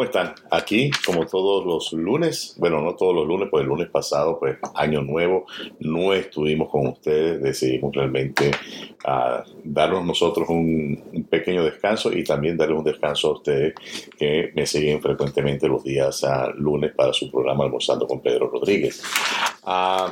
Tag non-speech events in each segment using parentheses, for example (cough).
¿cómo están? Aquí, como todos los lunes, bueno, no todos los lunes, pues el lunes pasado, pues año nuevo, no estuvimos con ustedes, decidimos realmente uh, darnos nosotros un, un, pequeño descanso y también darles un descanso a ustedes que me siguen frecuentemente los días uh, lunes para su programa Almorzando con Pedro Rodríguez. Uh,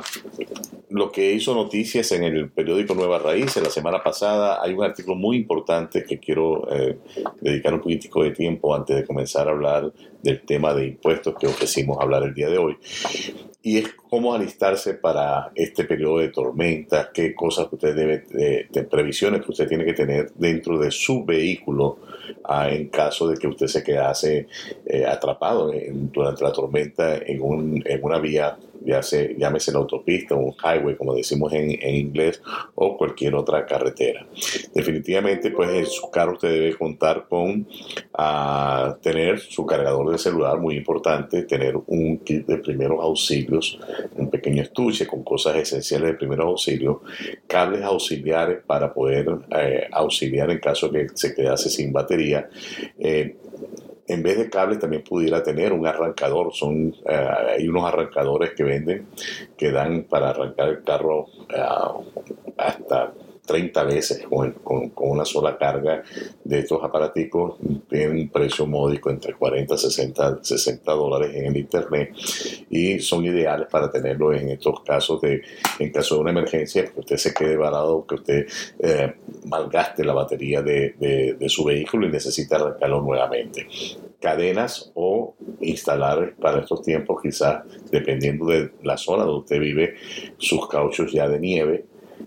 lo que hizo noticias en el periódico Nueva Raíces la semana pasada, hay un artículo muy importante que quiero eh, dedicar un poquitico de tiempo antes de comenzar a hablar del tema de impuestos que ofrecimos hablar el día de hoy. Y es cómo alistarse para este periodo de tormenta, qué cosas que usted debe, de, previsiones que usted tiene que tener dentro de su vehículo ah, en caso de que usted se quedase eh, atrapado en, durante la tormenta en, un, en una vía ya se, llámese la autopista, un highway, como decimos en, en, inglés, o cualquier otra carretera. Definitivamente, pues en su carro usted debe contar con uh, tener su cargador de celular, muy importante, tener un kit de primeros auxilios, un pequeño estuche con cosas esenciales de primeros auxilios, cables auxiliares para poder eh, auxiliar en caso que se quedase sin batería. Eh, en vez de cables también pudiera tener un arrancador. Son, eh, hay unos arrancadores que venden que dan para arrancar el carro eh, hasta 30 veces con, con, una sola carga de estos aparaticos. Tienen un precio módico entre 40 y 60, 60 dólares en el internet y son ideales para tenerlo en estos casos de, en caso de una emergencia, que usted se quede varado, que usted eh, malgaste la batería de, de, su vehículo y necesita arrancarlo nuevamente cadenas o instalar para estos tiempos quizás dependiendo de la zona donde usted vive sus cauchos ya de nieve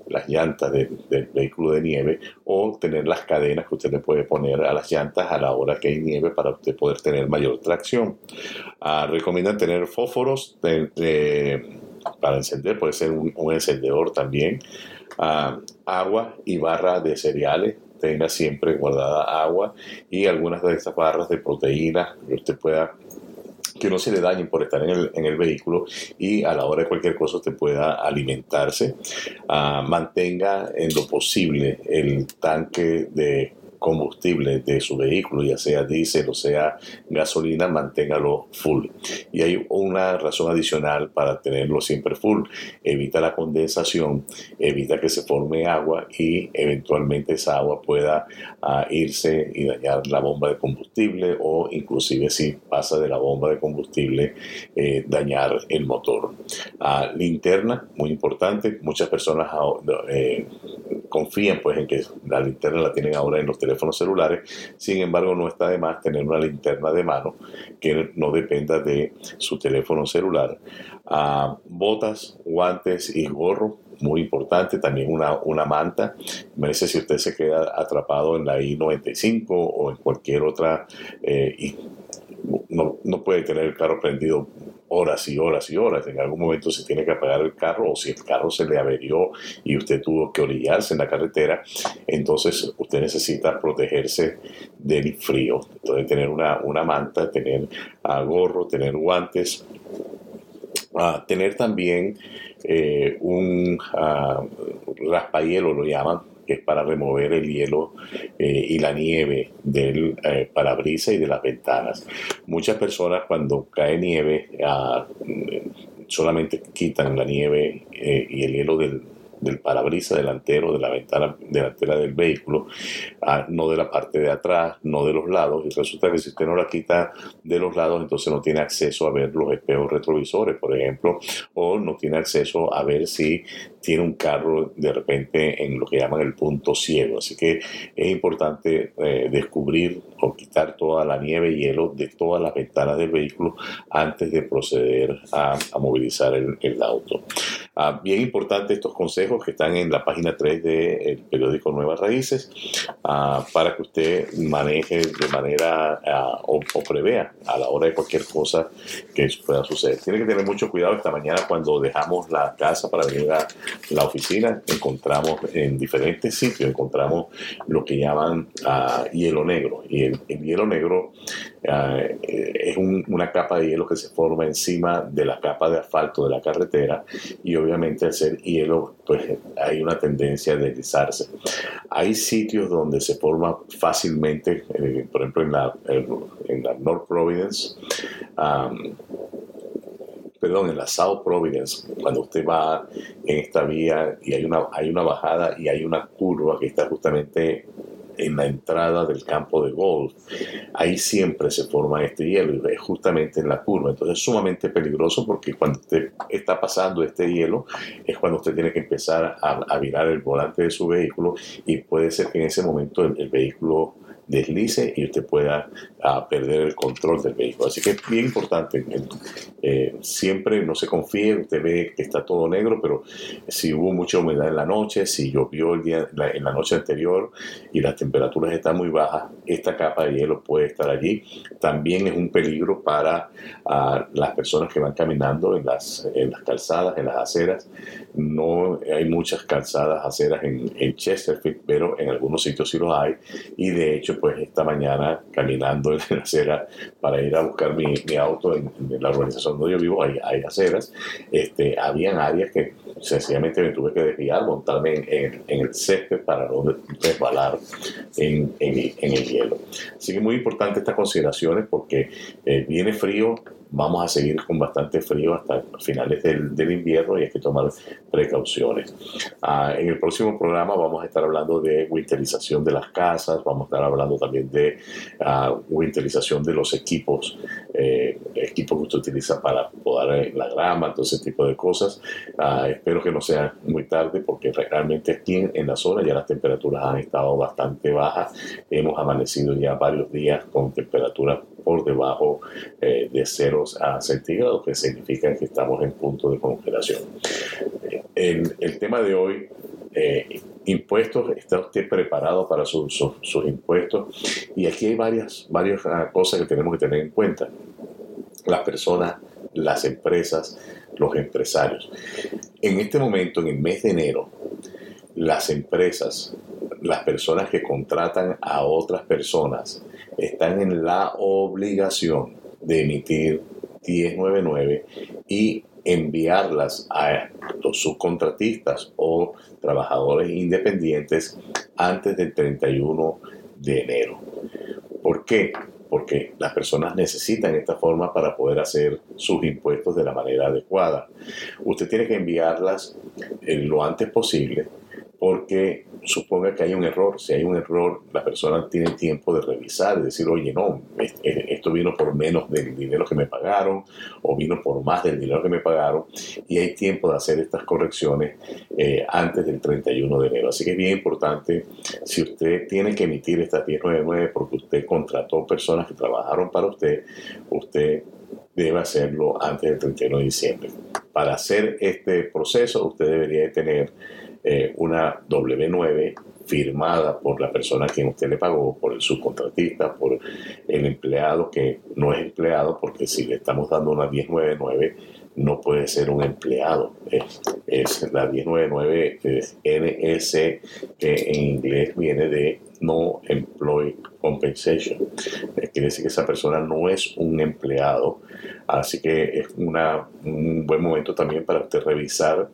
las llantas de, del vehículo de nieve o tener las cadenas que usted le puede poner a las llantas a la hora que hay nieve para usted poder tener mayor tracción. Uh, recomiendan tener fósforos de, de, para encender, puede ser un, encendedor también, uh, agua y barra de cereales tenga siempre guardada agua y algunas de estas barras de proteínas que usted pueda que no se le dañen por estar en el, en el, vehículo y a la hora de cualquier cosa usted pueda alimentarse. Uh, mantenga en lo posible el tanque de combustible de su vehículo, ya sea diésel o sea gasolina, manténgalo full. Y hay una razón adicional para tenerlo siempre full. Evita la condensación, evita que se forme agua y eventualmente esa agua pueda uh, irse y dañar la bomba de combustible o inclusive si pasa de la bomba de combustible, eh, dañar el motor. Uh, linterna, muy importante. Muchas personas eh, confían pues en que la linterna la tienen ahora en los teléfonos celulares, sin embargo no está de más tener una linterna de mano que no dependa de su teléfono celular. Uh, botas, guantes y gorro, muy importante, también una, una manta. Imagínese si usted se queda atrapado en la I-95 o en cualquier otra eh, y no, no puede tener el carro prendido horas y horas y horas. En algún momento se tiene que apagar el carro o si el carro se le averió y usted tuvo que orillarse en la carretera, entonces usted necesita protegerse del frío. Entonces tener una, una manta, tener uh, gorro, tener guantes, uh, tener también eh, un uh, raspahielo, lo llaman, que es para remover el hielo eh, y la nieve del eh, parabrisas y de las ventanas. Muchas personas cuando cae nieve eh, solamente quitan la nieve eh, y el hielo del, del parabrisas delantero, de la ventana delantera del vehículo, ah, no de la parte de atrás, no de los lados, y resulta que si usted no la quita de los lados, entonces no tiene acceso a ver los espejos retrovisores, por ejemplo, o no tiene acceso a ver si tiene un carro de repente en lo que llaman el punto ciego. Así que es importante eh, descubrir o quitar toda la nieve y hielo de todas las ventanas del vehículo antes de proceder a, movilizar el auto. Ah, bien importante estos consejos que están en la página 3 del periódico Nuevas Raíces ah, para que usted maneje de manera ah, o, o, prevea a la hora de cualquier cosa que pueda suceder. Tiene que tener mucho cuidado esta mañana cuando dejamos la casa para venir a la oficina. Encontramos en diferentes sitios, encontramos lo que llaman hielo negro. Y el, el hielo negro ah, es una capa de hielo que se forma encima de la capa de asfalto de la carretera y obviamente al ser hielo pues hay una tendencia a deslizarse. Hay sitios donde se forma fácilmente, eh, por ejemplo en la, en la North Providence, perdón, en la South Providence, cuando usted va en esta vía y hay una, hay una bajada y hay una curva que está justamente en la entrada del campo de golf, ahí siempre se forma este hielo y es justamente en la curva. Entonces es sumamente peligroso porque cuando usted está pasando este hielo es cuando usted tiene que empezar a, virar el volante de su vehículo y puede ser que en ese momento el vehículo deslice y usted pueda ah, perder el control del vehículo. Así que es bien importante. Eh, siempre no se confíe, usted ve que está todo negro, pero si hubo mucha humedad en la noche, si llovió el día, en la noche anterior y las temperaturas están muy bajas, esta capa de hielo puede estar allí. También es un peligro para ah, las personas que van caminando en las, en las calzadas, en las aceras. No hay muchas calzadas, aceras en, en Chesterfield, pero en algunos sitios sí los hay. Y de hecho, pues esta mañana caminando (laughs) en la acera para ir a buscar mi, auto en, la organización donde yo vivo, hay, hay aceras, este, habían áreas que sencillamente me tuve que desviar, montarme en, el césped para no resbalar en, el hielo. Así que muy importante estas consideraciones porque eh, viene frío, vamos a seguir con bastante frío hasta finales del, invierno y hay que tomar precauciones. Ah, en el próximo programa vamos a estar hablando de winterización de las casas, vamos a estar hablando también de uh, winterización de los equipos, eh, equipos que usted utiliza para podar la grama, todo ese tipo de cosas. Ah, espero que no sea muy tarde porque realmente aquí en, la zona ya las temperaturas han estado bastante bajas. Hemos amanecido ya varios días con temperaturas por debajo eh, de 0 a centígrados, que significa que estamos en punto de congelación. El, tema de hoy, eh, impuestos, ¿está usted preparado para sus impuestos? Y aquí hay varias, varias ah, cosas que tenemos que tener en cuenta. Las personas, las empresas, los empresarios. En este momento, en el mes de enero, las empresas, las personas que contratan a otras personas, están en la obligación de emitir 1099 y enviarlas a los subcontratistas o trabajadores independientes antes del 31 de enero. ¿Por qué? Porque las personas necesitan esta forma para poder hacer sus impuestos de la manera adecuada. Usted tiene que enviarlas lo antes posible porque suponga que hay un error. Si hay un error, la persona tiene tiempo de revisar y decir, oye, no, esto vino por menos del dinero que me pagaron o vino por más del dinero que me pagaron y hay tiempo de hacer estas correcciones eh, antes del 31 de enero. Así que es bien importante, si usted tiene que emitir estas 1099 porque usted contrató personas que trabajaron para usted, usted debe hacerlo antes del 31 de diciembre. Para hacer este proceso, usted debería tener eh, una W9 firmada por la persona a quien usted le pagó, por el subcontratista, por el empleado que no es empleado, porque si le estamos dando una 1099 no puede ser un empleado. Es, la 1099 es NS, que en inglés viene de No Employee Compensation. Eh, quiere decir que esa persona no es un empleado. Así que es una, un buen momento también para usted revisar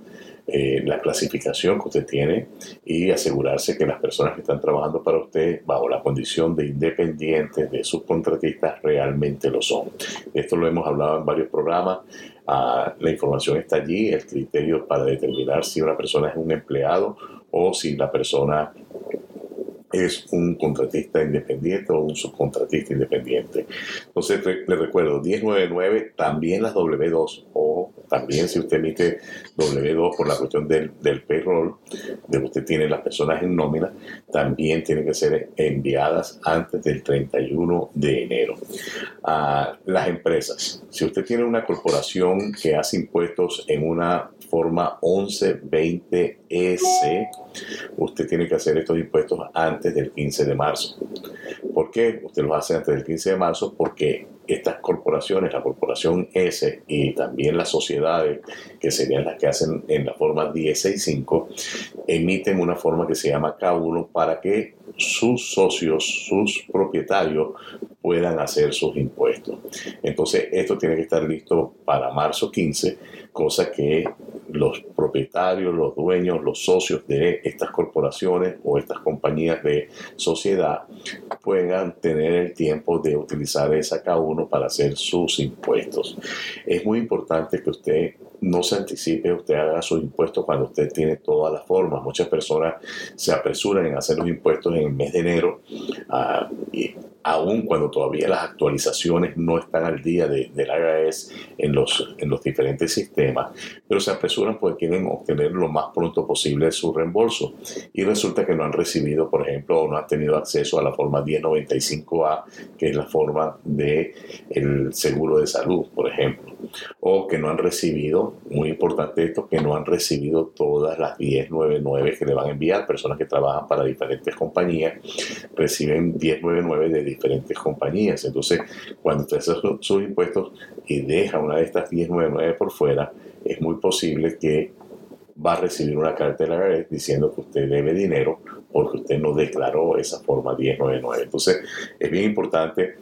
eh, la clasificación que usted tiene y asegurarse que las personas que están trabajando para usted bajo la condición de independientes, de subcontratistas, realmente lo son. Esto lo hemos hablado en varios programas. Ah, la información está allí, el criterio para determinar si una persona es un empleado o si la persona es un contratista independiente o un subcontratista independiente. Entonces, le recuerdo, 1099, también las W2, o también si usted emite W2 por la cuestión del, payroll, de usted tiene las personas en nómina, también tienen que ser enviadas antes del 31 de enero. A las empresas, si usted tiene una corporación que hace impuestos en una forma 1120S, usted tiene que hacer estos impuestos antes del 15 de marzo. ¿Por qué? Usted los hace antes del 15 de marzo porque estas corporaciones, la corporación S y también las sociedades, que serían las que hacen en la forma 165, emiten una forma que se llama K1 para que sus socios, sus propietarios puedan hacer sus impuestos. Entonces, esto tiene que estar listo para marzo 15, cosa que los propietarios, los dueños, los socios de estas corporaciones o estas compañías de sociedad puedan tener el tiempo de utilizar esa K1 para hacer sus impuestos. Es muy importante que usted no se anticipe, usted haga sus impuestos cuando usted tiene todas las formas. Muchas personas se apresuran en hacer los impuestos en el mes de enero, uh, y aun cuando todavía las actualizaciones no están al día de, del IRS en los, en los diferentes sistemas, pero se apresuran porque quieren obtener lo más pronto posible su reembolso. Y resulta que no han recibido, por ejemplo, o no han tenido acceso a la forma 1095A, que es la forma de el seguro de salud, por ejemplo, o que no han recibido muy importante esto, que no han recibido todas las 1099 que le van a enviar. Personas que trabajan para diferentes compañías reciben 1099 de diferentes compañías. Entonces, cuando usted hace sus impuestos y deja una de estas 1099 por fuera, es muy posible que va a recibir una carta de la IRS diciendo que usted debe dinero porque usted no declaró esa forma 1099. Entonces, es bien importante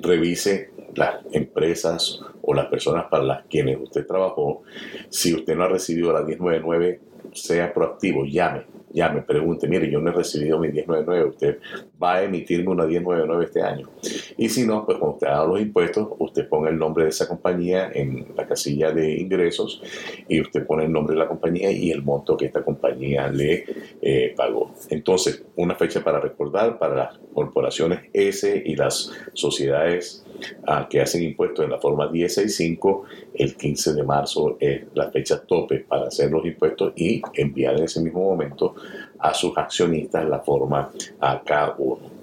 revise las empresas o las personas para las quienes usted trabajó, si usted no ha recibido la 1099, sea proactivo, llame, llame, pregunte, mire, yo no he recibido mi 1099, usted va a emitirme una 1099 este año. Y si no, pues cuando usted haga los impuestos, usted ponga el nombre de esa compañía en la casilla de ingresos y usted pone el nombre de la compañía y el monto que esta compañía le eh, pagó. Entonces, una fecha para recordar para las corporaciones S y las sociedades ah, que hacen impuestos en la forma 165, el 15 de marzo es la fecha tope para hacer los impuestos y enviar en ese mismo momento a sus accionistas la forma AK1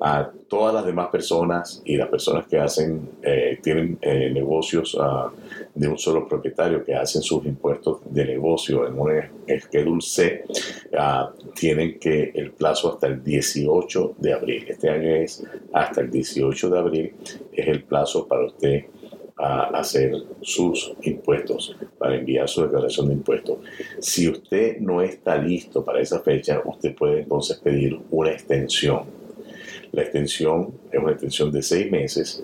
a todas las demás personas y las personas que hacen, eh, tienen eh, negocios uh, de un solo propietario, que hacen sus impuestos de negocio en un Schedule C, uh, tienen que el plazo hasta el 18 de abril. Este año es hasta el 18 de abril, es el plazo para usted a hacer sus impuestos, para enviar su declaración de impuestos. Si usted no está listo para esa fecha, usted puede entonces pedir una extensión. La extensión es una extensión de seis meses,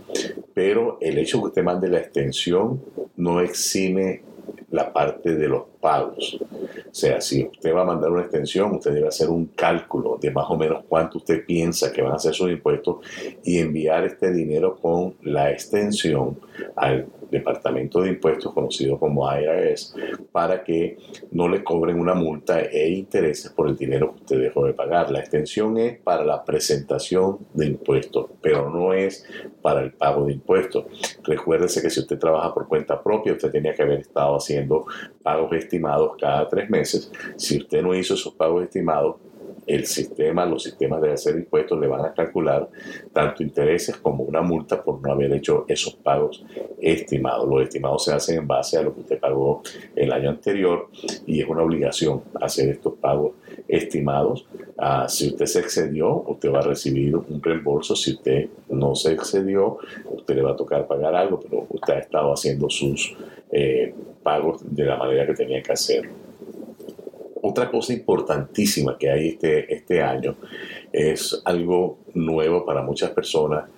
pero el hecho que usted mande la extensión no exime la parte de los pagos. O sea, si usted va a mandar una extensión, usted debe hacer un cálculo de más o menos cuánto usted piensa que van a ser sus impuestos y enviar este dinero con la extensión al Departamento de Impuestos, conocido como IRS, para que no le cobren una multa e intereses por el dinero que usted dejó de pagar. La extensión es para la presentación de impuestos, pero no es para el pago de impuestos. Recuérdese que si usted trabaja por cuenta propia, usted tenía que haber estado haciendo pagos estimados cada tres meses. Si usted no hizo esos pagos estimados, el sistema, los sistemas de hacer impuestos le van a calcular tanto intereses como una multa por no haber hecho esos pagos estimados. Los estimados se hacen en base a lo que usted pagó el año anterior y es una obligación hacer estos pagos estimados. Ah, si usted se excedió, usted va a recibir un reembolso. Si usted no se excedió, usted le va a tocar pagar algo, pero usted ha estado haciendo sus eh, pagos de la manera que tenía que hacerlo. Otra cosa importantísima que hay este, este año es algo nuevo para muchas personas.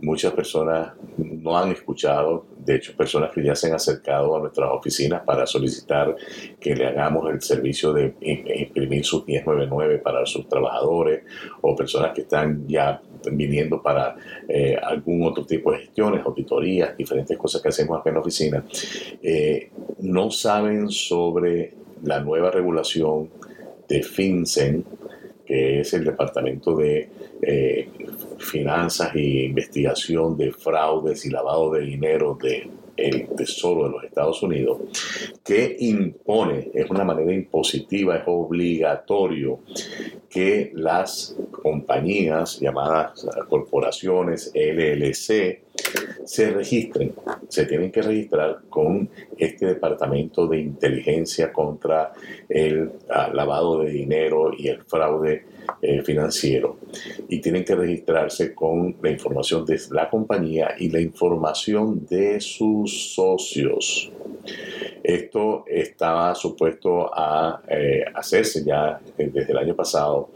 Muchas personas no han escuchado, de hecho personas que ya se han acercado a nuestras oficinas para solicitar que le hagamos el servicio de imprimir sus 1099 para sus trabajadores o personas que están ya viniendo para eh, algún otro tipo de gestiones, auditorías, diferentes cosas que hacemos acá en la oficina, eh, no saben sobre la nueva regulación de FinCEN, que es el Departamento de eh, Finanzas e Investigación de Fraudes y Lavado de Dinero del Tesoro de los Estados Unidos, que impone, es una manera impositiva, es obligatorio que las compañías llamadas corporaciones LLC se registren, se tienen que registrar con este departamento de inteligencia contra el ah, lavado de dinero y el fraude eh, financiero y tienen que registrarse con la información de la compañía y la información de sus socios. Esto estaba supuesto a eh, hacerse ya desde el año pasado.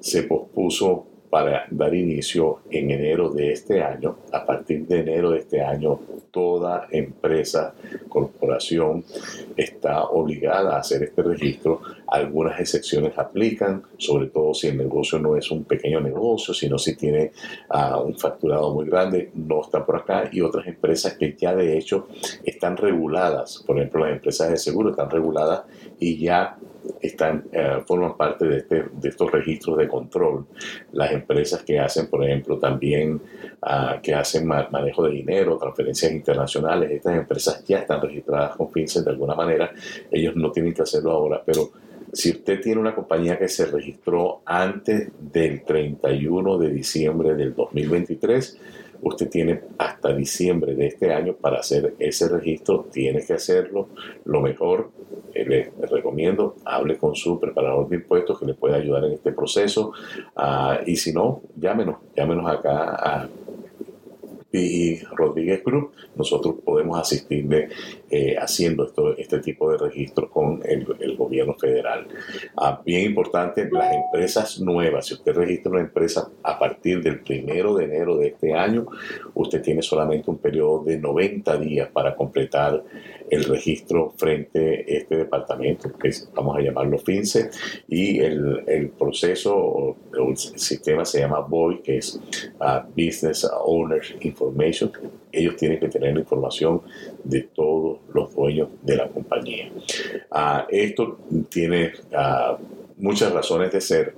Se pospuso para dar inicio en enero de este año. A partir de enero de este año, toda empresa, corporación está obligada a hacer este registro. Algunas excepciones aplican, sobre todo si el negocio no es un pequeño negocio, sino si tiene ah, un facturado muy grande, no está por acá. Y otras empresas que ya de hecho están reguladas, por ejemplo las empresas de seguro están reguladas y ya están, eh, forman parte de, este, de, estos registros de control. Las empresas que hacen, por ejemplo, también ah, que hacen manejo de dinero, transferencias internacionales, estas empresas ya están registradas con FinCEN de alguna manera. Ellos no tienen que hacerlo ahora, pero si usted tiene una compañía que se registró antes del 31 de diciembre del 2023, usted tiene hasta diciembre de este año para hacer ese registro, tiene que hacerlo. Lo mejor, eh, le, recomiendo, hable con su preparador de impuestos que le pueda ayudar en este proceso. Ah, y si no, llámenos, llámenos acá a y Rodríguez Group, nosotros podemos asistirle eh, haciendo esto, este tipo de registros con el, gobierno federal. Ah, bien importante, las empresas nuevas, si usted registra una empresa a partir del primero de enero de este año, usted tiene solamente un periodo de 90 días para completar el registro frente a este departamento, que vamos a llamarlo FINCE, y el, el proceso o el sistema se llama BOI, que es ah, Business Owner Information. Ellos tienen que tener la información de todos los dueños de la compañía. Ah, esto tiene ah, muchas razones de ser.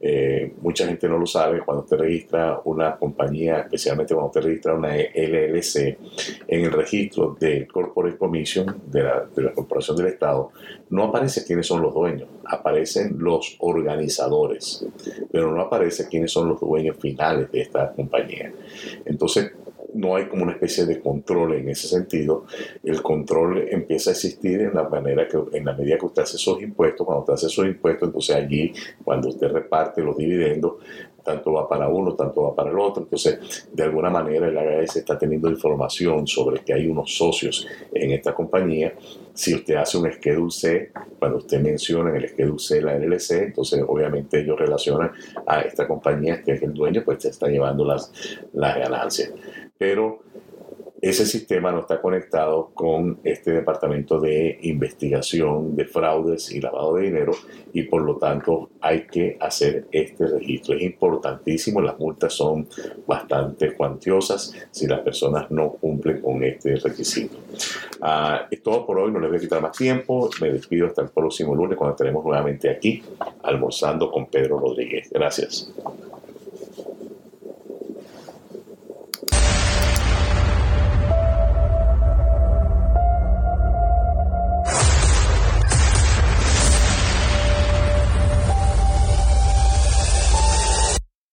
Eh, mucha gente no lo sabe. Cuando usted registra una compañía, especialmente cuando usted registra una LLC, en el registro del Corporate Commission, de la, de la Corporación del Estado, no aparece quiénes son los dueños, aparecen los organizadores, pero no aparece quiénes son los dueños finales de esta compañía. Entonces, no hay como una especie de control en ese sentido. El control empieza a existir en la manera que, en la medida que usted hace sus impuestos, cuando usted hace sus impuestos, entonces allí, cuando usted reparte los dividendos, tanto va para uno, tanto va para el otro. Entonces, de alguna manera el AGS está teniendo información sobre que hay unos socios en esta compañía. Si usted hace un Schedule C, cuando usted menciona en el Schedule C la LLC, entonces obviamente ellos relacionan a esta compañía que es el dueño, pues se está llevando las, las ganancias pero ese sistema no está conectado con este departamento de investigación de fraudes y lavado de dinero y por lo tanto hay que hacer este registro. Es importantísimo, las multas son bastante cuantiosas si las personas no cumplen con este requisito. Ah, es todo por hoy, no les voy a quitar más tiempo, me despido hasta el próximo lunes cuando estaremos nuevamente aquí almorzando con Pedro Rodríguez. Gracias.